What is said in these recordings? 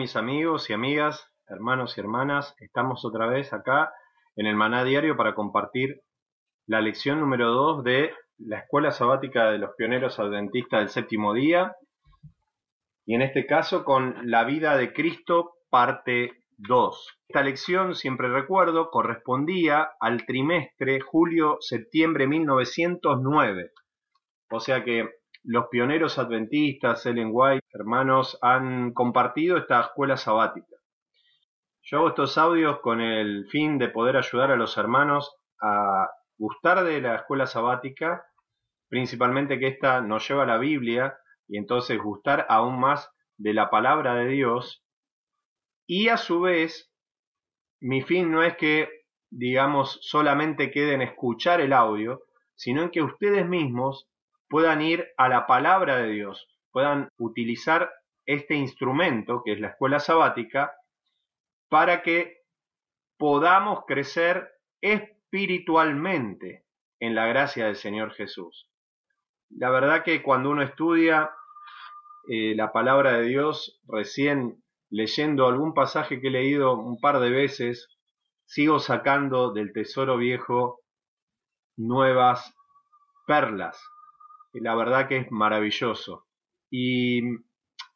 Mis amigos y amigas, hermanos y hermanas? Estamos otra vez acá en el Maná Diario para compartir la lección número 2 de la Escuela Sabática de los Pioneros Adventistas del Séptimo Día y en este caso con la vida de Cristo parte 2. Esta lección, siempre recuerdo, correspondía al trimestre julio-septiembre 1909. O sea que los pioneros adventistas, Ellen White, hermanos, han compartido esta escuela sabática. Yo hago estos audios con el fin de poder ayudar a los hermanos a gustar de la escuela sabática, principalmente que esta nos lleva a la Biblia y entonces gustar aún más de la palabra de Dios. Y a su vez, mi fin no es que, digamos, solamente queden escuchar el audio, sino en que ustedes mismos puedan ir a la palabra de Dios, puedan utilizar este instrumento que es la escuela sabática para que podamos crecer espiritualmente en la gracia del Señor Jesús. La verdad que cuando uno estudia eh, la palabra de Dios, recién leyendo algún pasaje que he leído un par de veces, sigo sacando del tesoro viejo nuevas perlas la verdad que es maravilloso. Y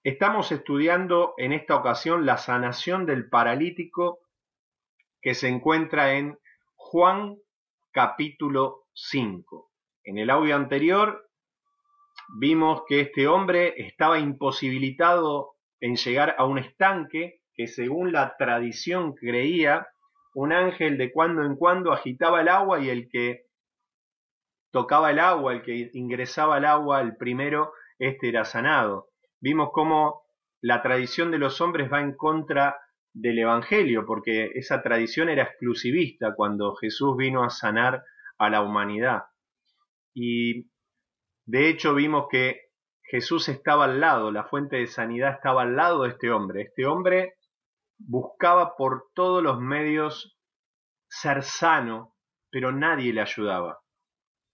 estamos estudiando en esta ocasión la sanación del paralítico que se encuentra en Juan capítulo 5. En el audio anterior vimos que este hombre estaba imposibilitado en llegar a un estanque que según la tradición creía un ángel de cuando en cuando agitaba el agua y el que tocaba el agua, el que ingresaba al agua, el primero, este era sanado. Vimos cómo la tradición de los hombres va en contra del Evangelio, porque esa tradición era exclusivista cuando Jesús vino a sanar a la humanidad. Y de hecho vimos que Jesús estaba al lado, la fuente de sanidad estaba al lado de este hombre. Este hombre buscaba por todos los medios ser sano, pero nadie le ayudaba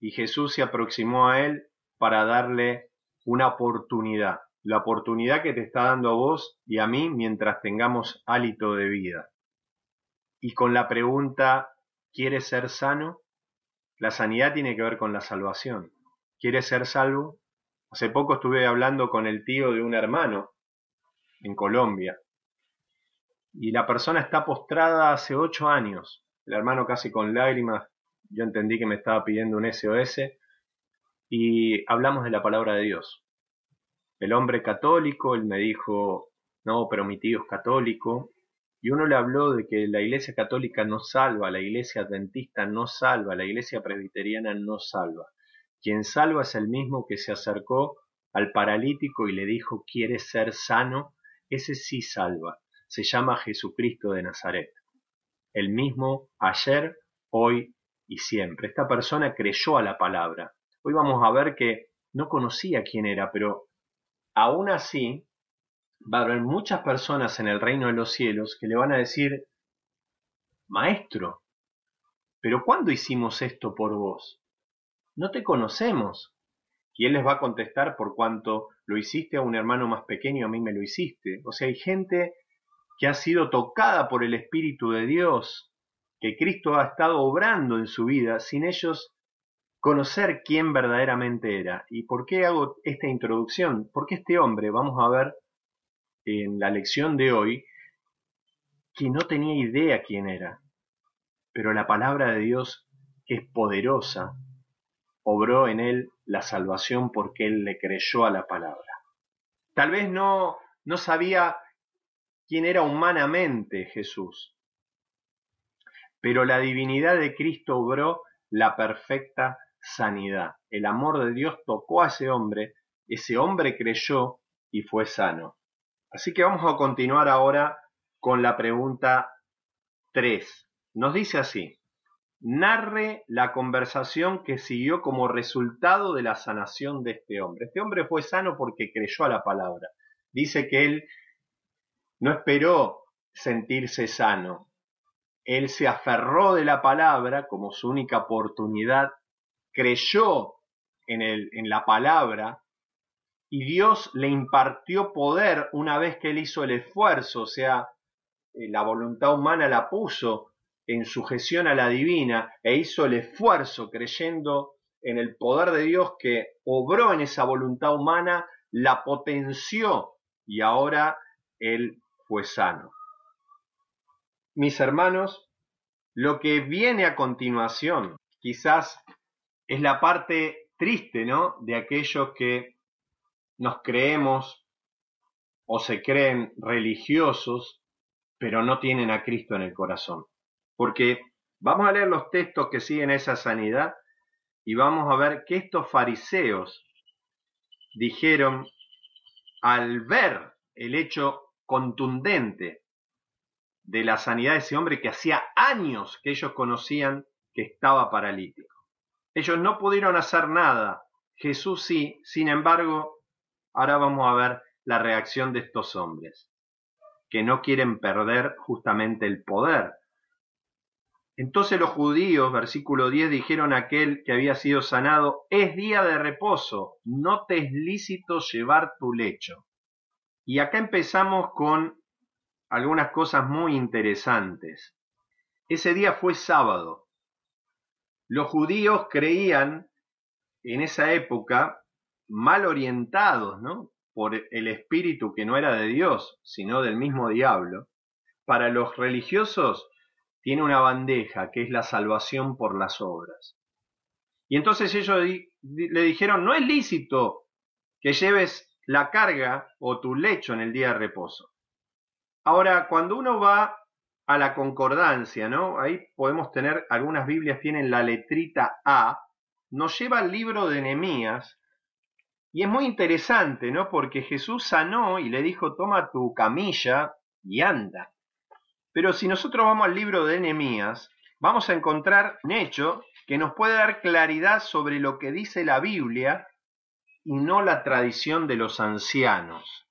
y Jesús se aproximó a él para darle una oportunidad, la oportunidad que te está dando a vos y a mí mientras tengamos hálito de vida. Y con la pregunta, ¿quieres ser sano? La sanidad tiene que ver con la salvación. ¿Quieres ser salvo? Hace poco estuve hablando con el tío de un hermano en Colombia y la persona está postrada hace ocho años, el hermano casi con lágrimas yo entendí que me estaba pidiendo un SOS y hablamos de la palabra de Dios. El hombre católico, él me dijo, no, pero mi tío es católico, y uno le habló de que la iglesia católica no salva, la iglesia adventista no salva, la iglesia presbiteriana no salva. Quien salva es el mismo que se acercó al paralítico y le dijo, ¿quieres ser sano? Ese sí salva. Se llama Jesucristo de Nazaret. El mismo ayer, hoy y siempre. Esta persona creyó a la palabra. Hoy vamos a ver que no conocía quién era, pero aún así va a haber muchas personas en el reino de los cielos que le van a decir, Maestro, pero ¿cuándo hicimos esto por vos? No te conocemos. Y él les va a contestar por cuanto lo hiciste a un hermano más pequeño, a mí me lo hiciste. O sea, hay gente que ha sido tocada por el Espíritu de Dios, que Cristo ha estado obrando en su vida, sin ellos conocer quién verdaderamente era. ¿Y por qué hago esta introducción? Porque este hombre, vamos a ver en la lección de hoy, que no tenía idea quién era, pero la palabra de Dios, que es poderosa, obró en él la salvación porque él le creyó a la palabra. Tal vez no, no sabía quién era humanamente Jesús, pero la divinidad de Cristo obró la perfecta sanidad. El amor de Dios tocó a ese hombre, ese hombre creyó y fue sano. Así que vamos a continuar ahora con la pregunta 3. Nos dice así, narre la conversación que siguió como resultado de la sanación de este hombre. Este hombre fue sano porque creyó a la palabra. Dice que él no esperó sentirse sano. Él se aferró de la palabra como su única oportunidad, creyó en, la palabra y Dios le impartió poder una vez que él hizo el esfuerzo, o sea, eh, la voluntad humana la puso en sujeción a la divina e hizo el esfuerzo creyendo en el poder de Dios que obró en esa voluntad humana, la potenció y ahora él fue sano. Mis hermanos, lo que viene a continuación quizás es la parte triste, ¿no? De aquellos que nos creemos o se creen religiosos, pero no tienen a Cristo en el corazón. Porque vamos a leer los textos que siguen esa sanidad y vamos a ver que estos fariseos dijeron al ver el hecho contundente de la sanidad de ese hombre que hacía años que ellos conocían que estaba paralítico. Ellos no pudieron hacer nada, Jesús sí, sin embargo, ahora vamos a ver la reacción de estos hombres, que no quieren perder justamente el poder entonces los judíos, versículo 10, dijeron a aquel que había sido sanado, es día de reposo, no te es lícito llevar tu lecho. Y acá empezamos con algunas cosas muy interesantes. Ese día fue sábado. Los judíos creían en esa época mal orientados, ¿no? Por el espíritu que no era de Dios, sino del mismo diablo. Para los religiosos tiene una bandeja que es la salvación por las obras. Y entonces ellos le dijeron, no es lícito que lleves la carga o tu lecho en el día de reposo. Ahora, cuando uno va a la concordancia, ¿no? Ahí podemos tener, algunas Biblias tienen la letrita A, nos lleva al libro de Nehemías, y es muy interesante, ¿no? Porque Jesús sanó y le dijo, toma tu camilla y anda. Pero si nosotros vamos al libro de Nehemías, vamos a encontrar un hecho que nos puede dar claridad sobre lo que dice la Biblia y no la tradición de los ancianos.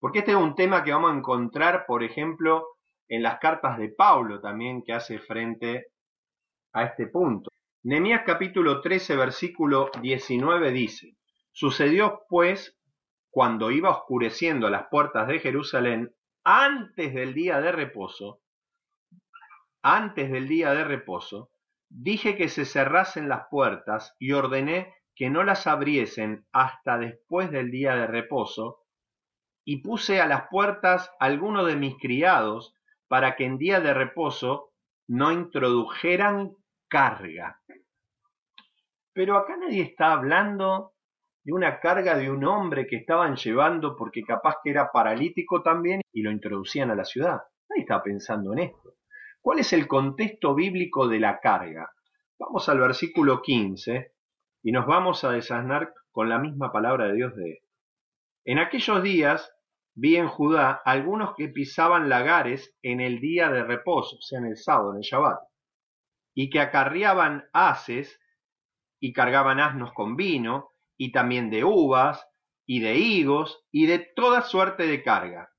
Porque este es un tema que vamos a encontrar, por ejemplo, en las cartas de Pablo también, que hace frente a este punto. Nehemías capítulo 13, versículo 19 dice, Sucedió pues, cuando iba oscureciendo las puertas de Jerusalén, antes del día de reposo, antes del día de reposo, dije que se cerrasen las puertas y ordené que no las abriesen hasta después del día de reposo, y puse a las puertas algunos de mis criados para que en día de reposo no introdujeran carga. Pero acá nadie está hablando de una carga de un hombre que estaban llevando porque capaz que era paralítico también y lo introducían a la ciudad. Nadie está pensando en esto. ¿Cuál es el contexto bíblico de la carga? Vamos al versículo 15 y nos vamos a desasnar con la misma palabra de Dios de En aquellos días vi en Judá algunos que pisaban lagares en el día de reposo, o sea, en el sábado, en el Shabbat, y que acarreaban haces y cargaban asnos con vino, y también de uvas, y de higos, y de toda suerte de carga,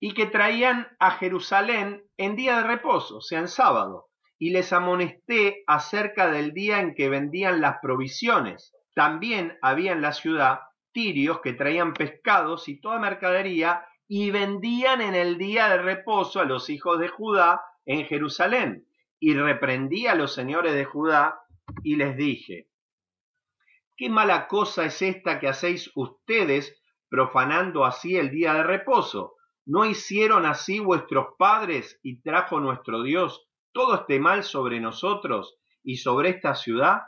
y que traían a Jerusalén en día de reposo, o sea, en sábado, y les amonesté acerca del día en que vendían las provisiones. También había en la ciudad tirios que traían pescados y toda mercadería, y vendían en el día de reposo a los hijos de Judá en Jerusalén. Y reprendí a los señores de Judá y les dije, ¿Qué mala cosa es esta que hacéis ustedes profanando así el día de reposo? ¿No hicieron así vuestros padres y trajo nuestro Dios todo este mal sobre nosotros y sobre esta ciudad?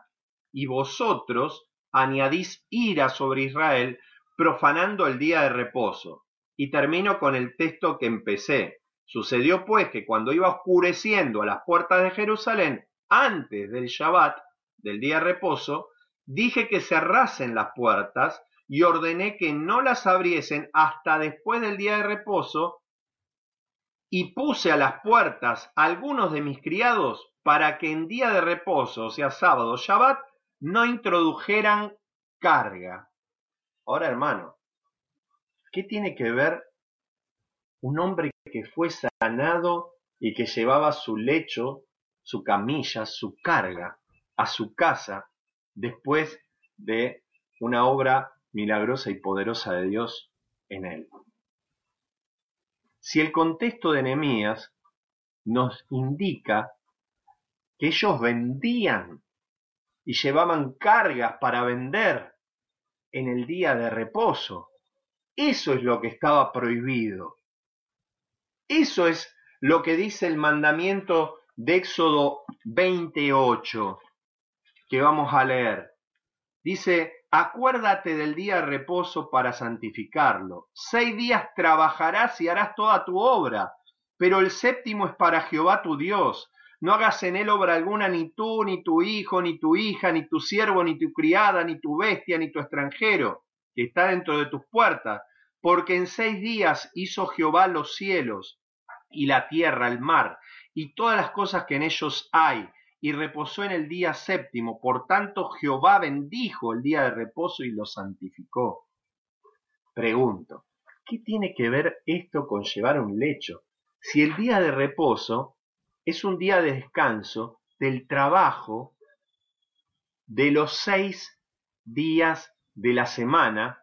Y vosotros añadís ira sobre Israel profanando el día de reposo. Y termino con el texto que empecé. Sucedió pues que cuando iba oscureciendo a las puertas de Jerusalén, antes del Shabbat, del día de reposo, dije que cerrasen las puertas y ordené que no las abriesen hasta después del día de reposo, y puse a las puertas algunos de mis criados para que en día de reposo, o sea, sábado, Shabbat, no introdujeran carga. Ahora, hermano, ¿qué tiene que ver un hombre que fue sanado y que llevaba su lecho, su camilla, su carga a su casa después de una obra milagrosa y poderosa de Dios en él. Si el contexto de Nehemías nos indica que ellos vendían y llevaban cargas para vender en el día de reposo, eso es lo que estaba prohibido. Eso es lo que dice el mandamiento de Éxodo 28 que vamos a leer. Dice, acuérdate del día de reposo para santificarlo. Seis días trabajarás y harás toda tu obra, pero el séptimo es para Jehová tu Dios. No hagas en él obra alguna ni tú, ni tu hijo, ni tu hija, ni tu siervo, ni tu criada, ni tu bestia, ni tu extranjero, que está dentro de tus puertas, porque en seis días hizo Jehová los cielos y la tierra, el mar, y todas las cosas que en ellos hay, y reposó en el día séptimo. Por tanto, Jehová bendijo el día de reposo y lo santificó. Pregunto, ¿qué tiene que ver esto con llevar un lecho? Si el día de reposo es un día de descanso del trabajo de los seis días de la semana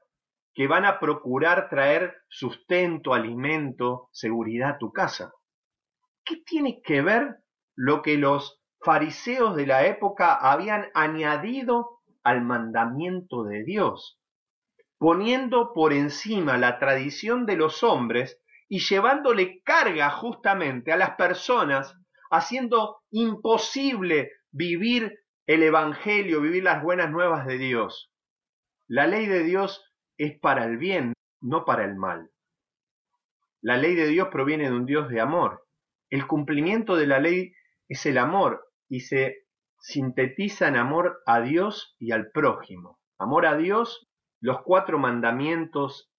que van a procurar traer sustento, alimento, seguridad a tu casa. ¿Qué tiene que ver lo que los fariseos de la época habían añadido al mandamiento de Dios, poniendo por encima la tradición de los hombres y llevándole carga justamente a las personas, haciendo imposible vivir el Evangelio, vivir las buenas nuevas de Dios. La ley de Dios es para el bien, no para el mal. La ley de Dios proviene de un Dios de amor. El cumplimiento de la ley es el amor y se sintetiza en amor a Dios y al prójimo. Amor a Dios, los cuatro mandamientos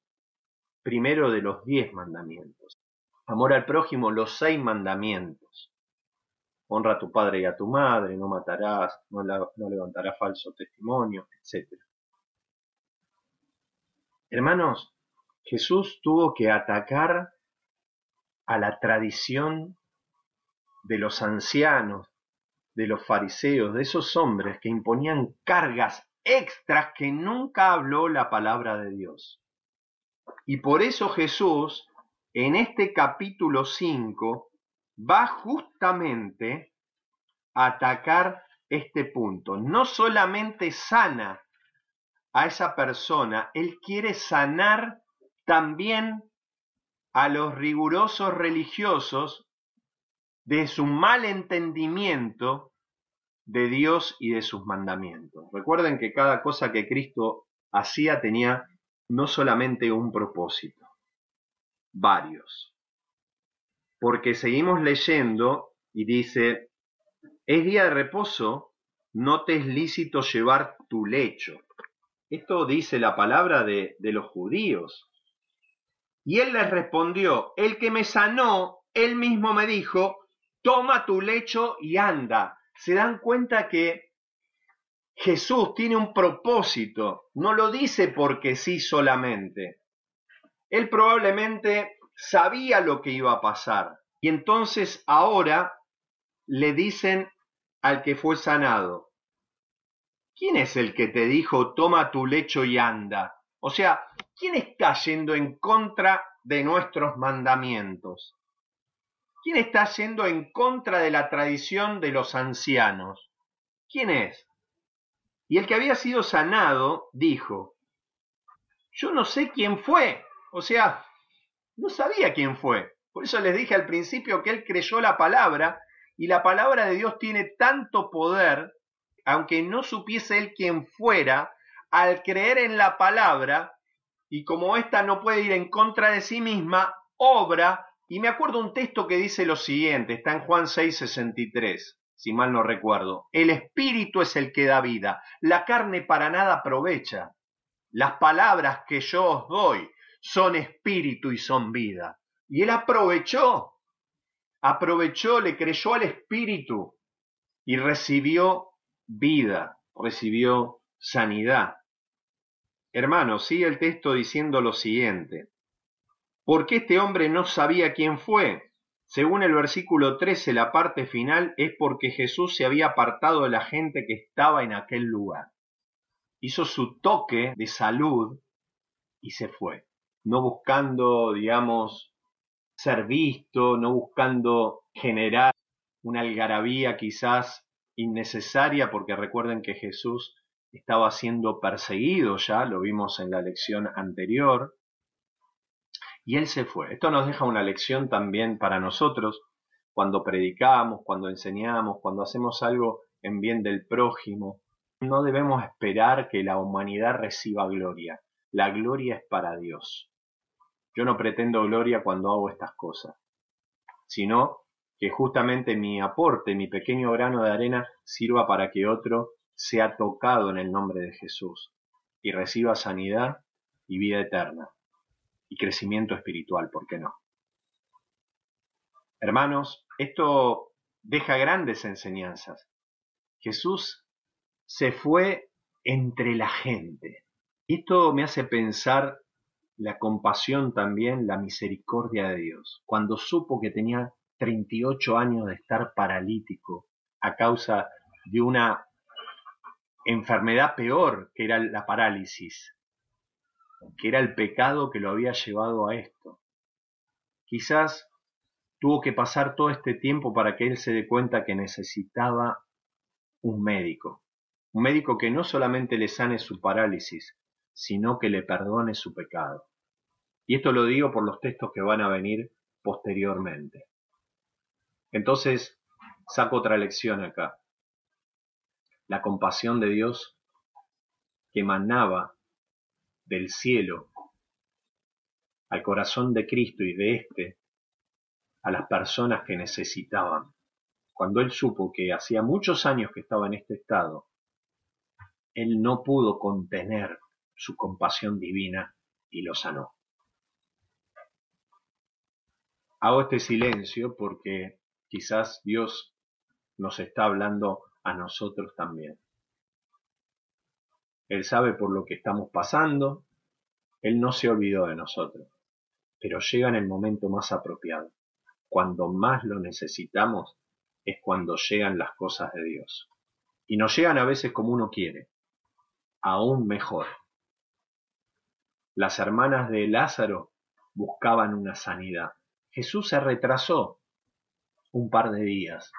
primero de los diez mandamientos. Amor al prójimo, los seis mandamientos. Honra a tu padre y a tu madre, no matarás, no, no levantarás falso testimonio, etc. Hermanos, Jesús tuvo que atacar a la tradición de los ancianos, de los fariseos, de esos hombres que imponían cargas extras que nunca habló la palabra de Dios. Y por eso Jesús, en este capítulo 5, va justamente a atacar este punto. No solamente sana a esa persona, Él quiere sanar también a los rigurosos religiosos de su mal entendimiento de Dios y de sus mandamientos. Recuerden que cada cosa que Cristo hacía tenía no solamente un propósito, varios. Porque seguimos leyendo y dice, es día de reposo, no te es lícito llevar tu lecho. Esto dice la palabra de, de los judíos. Y él les respondió, el que me sanó, él mismo me dijo, toma tu lecho y anda. se dan cuenta que Jesús tiene un propósito, no lo dice porque sí solamente. Él probablemente sabía lo que iba a pasar y entonces ahora le dicen al que fue sanado, ¿quién es el que te dijo toma tu lecho y anda? O sea, ¿quién está yendo en contra de nuestros mandamientos? ¿Quién está yendo en contra de la tradición de los ancianos? ¿Quién es? Y el que había sido sanado dijo, yo no sé quién fue, o sea, no sabía quién fue. Por eso les dije al principio que él creyó la palabra y la palabra de Dios tiene tanto poder, aunque no supiese él quién fuera, al creer en la palabra, y como ésta no puede ir en contra de sí misma, obra, y me acuerdo un texto que dice lo siguiente, está en Juan 6:63 si mal no recuerdo. El espíritu es el que da vida, la carne para nada aprovecha. Las palabras que yo os doy son espíritu y son vida. Y él aprovechó, aprovechó, le creyó al espíritu y recibió vida, recibió sanidad. Hermano, sigue el texto diciendo lo siguiente. Porque este hombre no sabía quién fue, según el versículo 13, la parte final es porque Jesús se había apartado de la gente que estaba en aquel lugar. Hizo su toque de salud y se fue, no buscando, digamos, ser visto, no buscando generar una algarabía quizás innecesaria, porque recuerden que Jesús estaba siendo perseguido ya, lo vimos en la lección anterior, y él se fue. Esto nos deja una lección también para nosotros cuando predicamos, cuando enseñamos, cuando hacemos algo en bien del prójimo. No debemos esperar que la humanidad reciba gloria. La gloria es para Dios. Yo no pretendo gloria cuando hago estas cosas, sino que justamente mi aporte, mi pequeño grano de arena, sirva para que otro sea tocado en el nombre de Jesús y reciba sanidad y vida eterna y crecimiento espiritual, ¿por qué no? Hermanos, esto deja grandes enseñanzas. Jesús se fue entre la gente. Esto me hace pensar la compasión también, la misericordia de Dios. Cuando supo que tenía 38 años de estar paralítico a causa de una enfermedad peor que era la parálisis, que era el pecado que lo había llevado a esto. Quizás tuvo que pasar todo este tiempo para que él se dé cuenta que necesitaba un médico, un médico que no solamente le sane su parálisis, sino que le perdone su pecado. Y esto lo digo por los textos que van a venir posteriormente. Entonces, saco otra lección acá. La compasión de Dios que emanaba del cielo al corazón de Cristo y de éste a las personas que necesitaban. Cuando él supo que hacía muchos años que estaba en este estado, él no pudo contener su compasión divina y lo sanó. Hago este silencio porque quizás Dios nos está hablando a nosotros también. Él sabe por lo que estamos pasando, Él no se olvidó de nosotros, pero llega en el momento más apropiado. Cuando más lo necesitamos es cuando llegan las cosas de Dios. Y nos llegan a veces como uno quiere, aún mejor. Las hermanas de Lázaro buscaban una sanidad. Jesús se retrasó un par de días.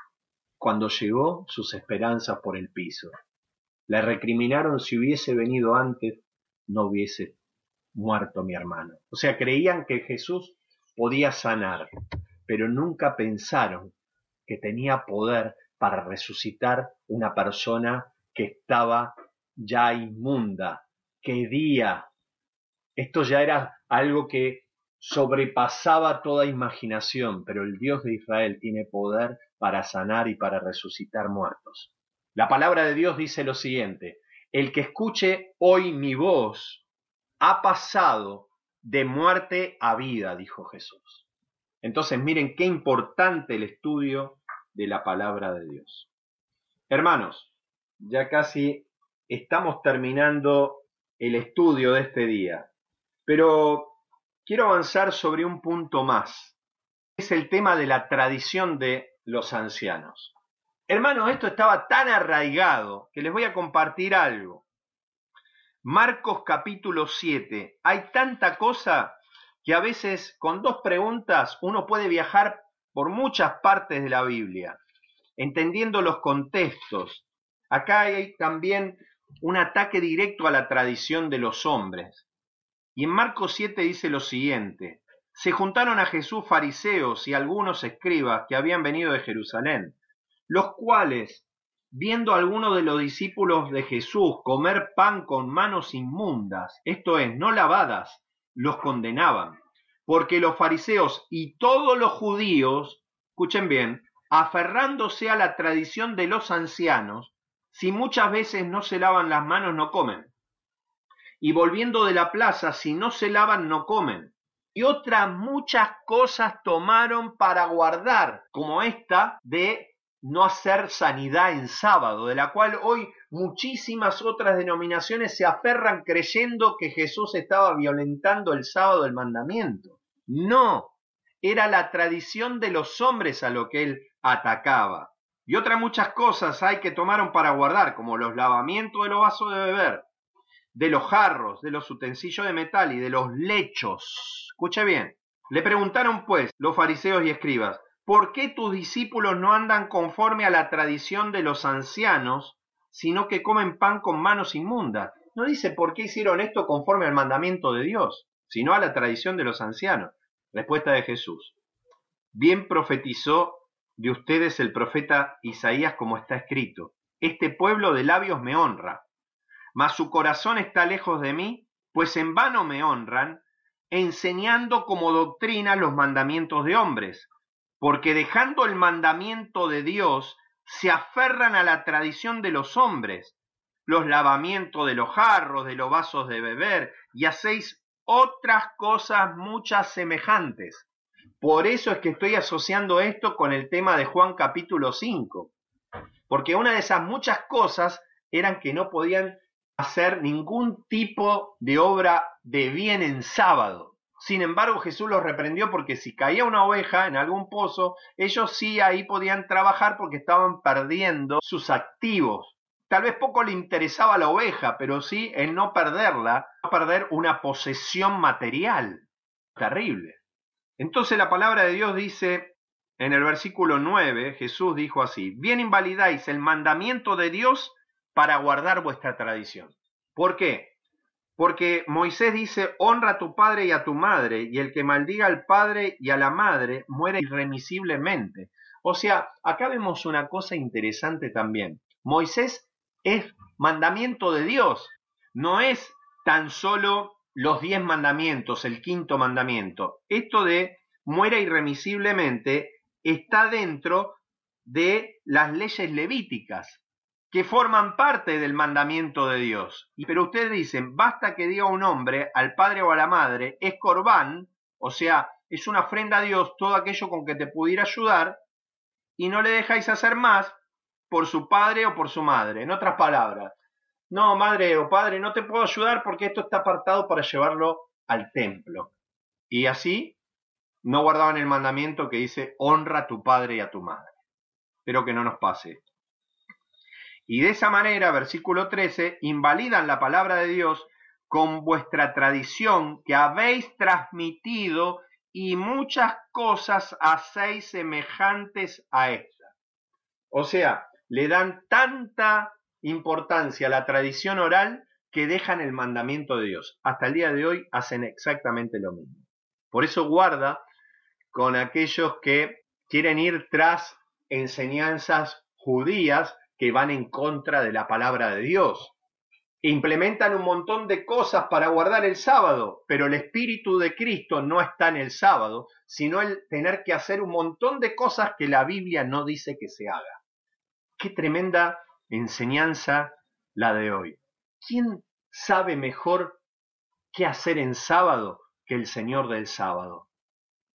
Cuando llegó, sus esperanzas por el piso. Le recriminaron si hubiese venido antes, no hubiese muerto mi hermano. O sea, creían que Jesús podía sanar, pero nunca pensaron que tenía poder para resucitar una persona que estaba ya inmunda, que día. Esto ya era algo que sobrepasaba toda imaginación, pero el Dios de Israel tiene poder para sanar y para resucitar muertos. La palabra de Dios dice lo siguiente, el que escuche hoy mi voz ha pasado de muerte a vida, dijo Jesús. Entonces miren qué importante el estudio de la palabra de Dios. Hermanos, ya casi estamos terminando el estudio de este día, pero quiero avanzar sobre un punto más. Es el tema de la tradición de los ancianos. Hermanos, esto estaba tan arraigado que les voy a compartir algo. Marcos capítulo 7. Hay tanta cosa que a veces con dos preguntas uno puede viajar por muchas partes de la Biblia, entendiendo los contextos. Acá hay también un ataque directo a la tradición de los hombres. Y en Marcos 7 dice lo siguiente, se juntaron a Jesús fariseos y algunos escribas que habían venido de Jerusalén, los cuales, viendo a algunos de los discípulos de Jesús comer pan con manos inmundas, esto es, no lavadas, los condenaban, porque los fariseos y todos los judíos, escuchen bien, aferrándose a la tradición de los ancianos, si muchas veces no se lavan las manos no comen. Y volviendo de la plaza, si no se lavan no comen. Y otras muchas cosas tomaron para guardar, como esta de no hacer sanidad en sábado, de la cual hoy muchísimas otras denominaciones se aferran creyendo que Jesús estaba violentando el sábado del mandamiento. No, era la tradición de los hombres a lo que él atacaba. Y otras muchas cosas hay que tomaron para guardar, como los lavamientos de los vasos de beber, de los jarros, de los utensilios de metal y de los lechos. Escuche bien. Le preguntaron pues los fariseos y escribas, ¿por qué tus discípulos no andan conforme a la tradición de los ancianos, sino que comen pan con manos inmundas? No dice por qué hicieron esto conforme al mandamiento de Dios, sino a la tradición de los ancianos. Respuesta de Jesús. Bien profetizó de ustedes el profeta Isaías como está escrito. Este pueblo de labios me honra, mas su corazón está lejos de mí, pues en vano me honran, enseñando como doctrina los mandamientos de hombres porque dejando el mandamiento de Dios, se aferran a la tradición de los hombres, los lavamientos de los jarros, de los vasos de beber, y hacéis otras cosas muchas semejantes. Por eso es que estoy asociando esto con el tema de Juan capítulo 5, porque una de esas muchas cosas eran que no podían hacer ningún tipo de obra de bien en sábado. Sin embargo, Jesús los reprendió porque si caía una oveja en algún pozo, ellos sí ahí podían trabajar porque estaban perdiendo sus activos. Tal vez poco le interesaba la oveja, pero sí el no perderla, no perder una posesión material. Terrible. Entonces la palabra de Dios dice en el versículo 9, Jesús dijo así, bien invalidáis el mandamiento de Dios para guardar vuestra tradición. ¿Por qué? Porque Moisés dice, honra a tu padre y a tu madre, y el que maldiga al padre y a la madre muere irremisiblemente. O sea, acá vemos una cosa interesante también. Moisés es mandamiento de Dios, no es tan solo los diez mandamientos, el quinto mandamiento. Esto de muera irremisiblemente está dentro de las leyes levíticas que forman parte del mandamiento de Dios. Pero ustedes dicen, basta que diga un hombre al padre o a la madre, es corbán, o sea, es una ofrenda a Dios todo aquello con que te pudiera ayudar, y no le dejáis hacer más por su padre o por su madre. En otras palabras, no, madre o padre, no te puedo ayudar porque esto está apartado para llevarlo al templo. Y así no guardaban el mandamiento que dice, honra a tu padre y a tu madre. Espero que no nos pase esto. Y de esa manera, versículo 13, invalidan la palabra de Dios con vuestra tradición que habéis transmitido y muchas cosas hacéis semejantes a esta. O sea, le dan tanta importancia a la tradición oral que dejan el mandamiento de Dios. Hasta el día de hoy hacen exactamente lo mismo. Por eso guarda con aquellos que quieren ir tras enseñanzas judías que van en contra de la palabra de Dios. Implementan un montón de cosas para guardar el sábado, pero el Espíritu de Cristo no está en el sábado, sino el tener que hacer un montón de cosas que la Biblia no dice que se haga. Qué tremenda enseñanza la de hoy. ¿Quién sabe mejor qué hacer en sábado que el Señor del sábado?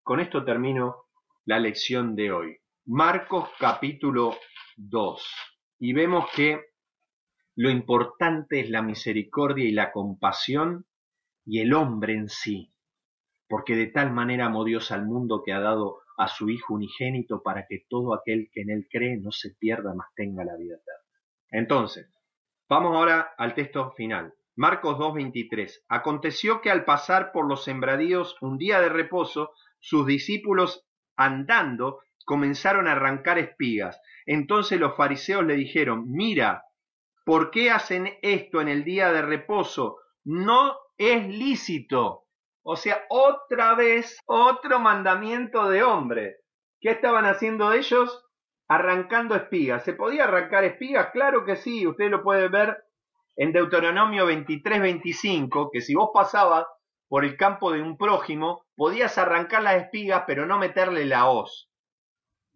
Con esto termino la lección de hoy. Marcos capítulo 2. Y vemos que lo importante es la misericordia y la compasión y el hombre en sí, porque de tal manera amó Dios al mundo que ha dado a su Hijo unigénito para que todo aquel que en él cree no se pierda, mas tenga la vida eterna. Entonces, vamos ahora al texto final. Marcos 2.23. Aconteció que al pasar por los sembradíos un día de reposo, sus discípulos andando comenzaron a arrancar espigas. Entonces los fariseos le dijeron, mira, ¿por qué hacen esto en el día de reposo? No es lícito. O sea, otra vez, otro mandamiento de hombre. ¿Qué estaban haciendo ellos? Arrancando espigas. ¿Se podía arrancar espigas? Claro que sí, usted lo puede ver en Deuteronomio 23, 25, que si vos pasabas por el campo de un prójimo, podías arrancar las espigas, pero no meterle la hoz.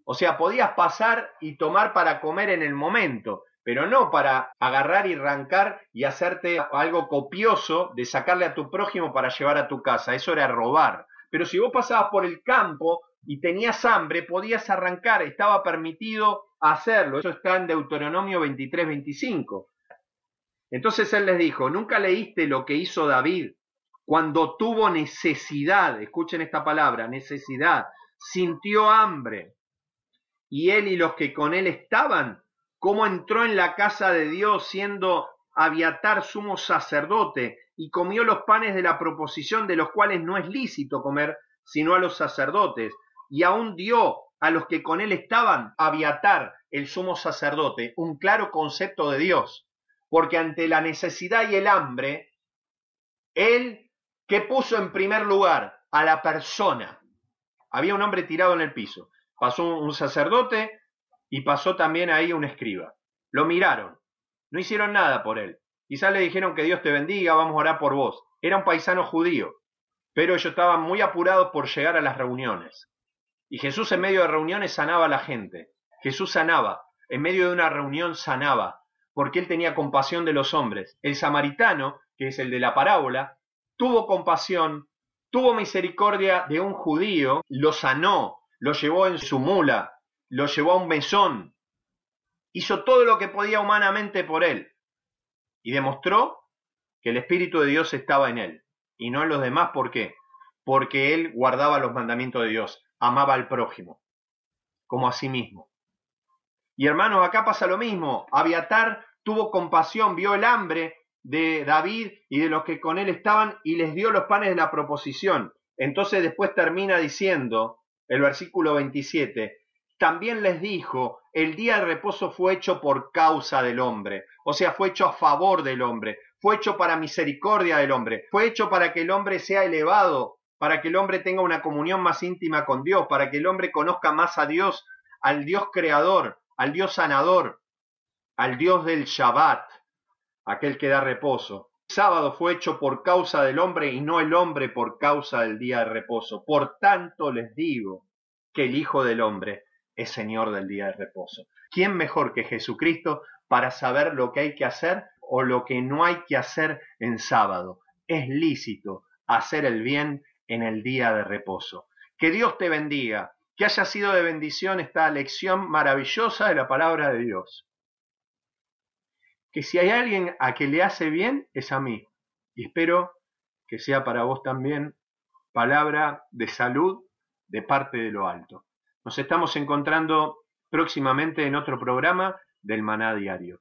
O sea, podías pasar y tomar para comer en el momento, pero no para agarrar y arrancar y hacerte algo copioso de sacarle a tu prójimo para llevar a tu casa. Eso era robar. Pero si vos pasabas por el campo y tenías hambre, podías arrancar, estaba permitido hacerlo. Eso está en Deuteronomio 23, 25. Entonces él les dijo, ¿nunca leíste lo que hizo David cuando tuvo necesidad? Escuchen esta palabra, necesidad. Sintió hambre. Y él y los que con él estaban, cómo entró en la casa de Dios siendo Aviatar sumo sacerdote y comió los panes de la proposición de los cuales no es lícito comer sino a los sacerdotes, y aún dio a los que con él estaban Aviatar, el sumo sacerdote, un claro concepto de Dios porque ante la necesidad y el hambre, él que puso en primer lugar a la persona. Había un hombre tirado en el piso. Pasó un sacerdote y pasó también ahí un escriba. Lo miraron. No hicieron nada por él. Quizás le dijeron que Dios te bendiga, vamos a orar por vos. Era un paisano judío, pero ellos estaban muy apurados por llegar a las reuniones. Y Jesús en medio de reuniones sanaba a la gente. Jesús sanaba. En medio de una reunión sanaba porque él tenía compasión de los hombres. El samaritano, que es el de la parábola, tuvo compasión, tuvo misericordia de un judío, lo sanó, lo llevó en su mula, lo llevó a un mesón, hizo todo lo que podía humanamente por él y demostró que el Espíritu de Dios estaba en él y no en los demás. ¿Por qué? Porque él guardaba los mandamientos de Dios, amaba al prójimo como a sí mismo. Y hermanos, acá pasa lo mismo. Abiatar tuvo compasión, vio el hambre de David y de los que con él estaban y les dio los panes de la proposición. Entonces después termina diciendo el versículo 27, también les dijo, el día de reposo fue hecho por causa del hombre, o sea, fue hecho a favor del hombre, fue hecho para misericordia del hombre, fue hecho para que el hombre sea elevado, para que el hombre tenga una comunión más íntima con Dios, para que el hombre conozca más a Dios, al Dios creador, al Dios sanador, al Dios del Shabbat, aquel que da reposo. Sábado fue hecho por causa del hombre y no el hombre por causa del día de reposo. Por tanto les digo que el Hijo del Hombre es Señor del día de reposo. ¿Quién mejor que Jesucristo para saber lo que hay que hacer o lo que no hay que hacer en sábado? Es lícito hacer el bien en el día de reposo. Que Dios te bendiga que haya sido de bendición esta lección maravillosa de la palabra de Dios. Que si hay alguien a que le hace bien, es a mí. Y espero que sea para vos también palabra de salud de parte de lo alto. Nos estamos encontrando próximamente en otro programa del Maná Diario.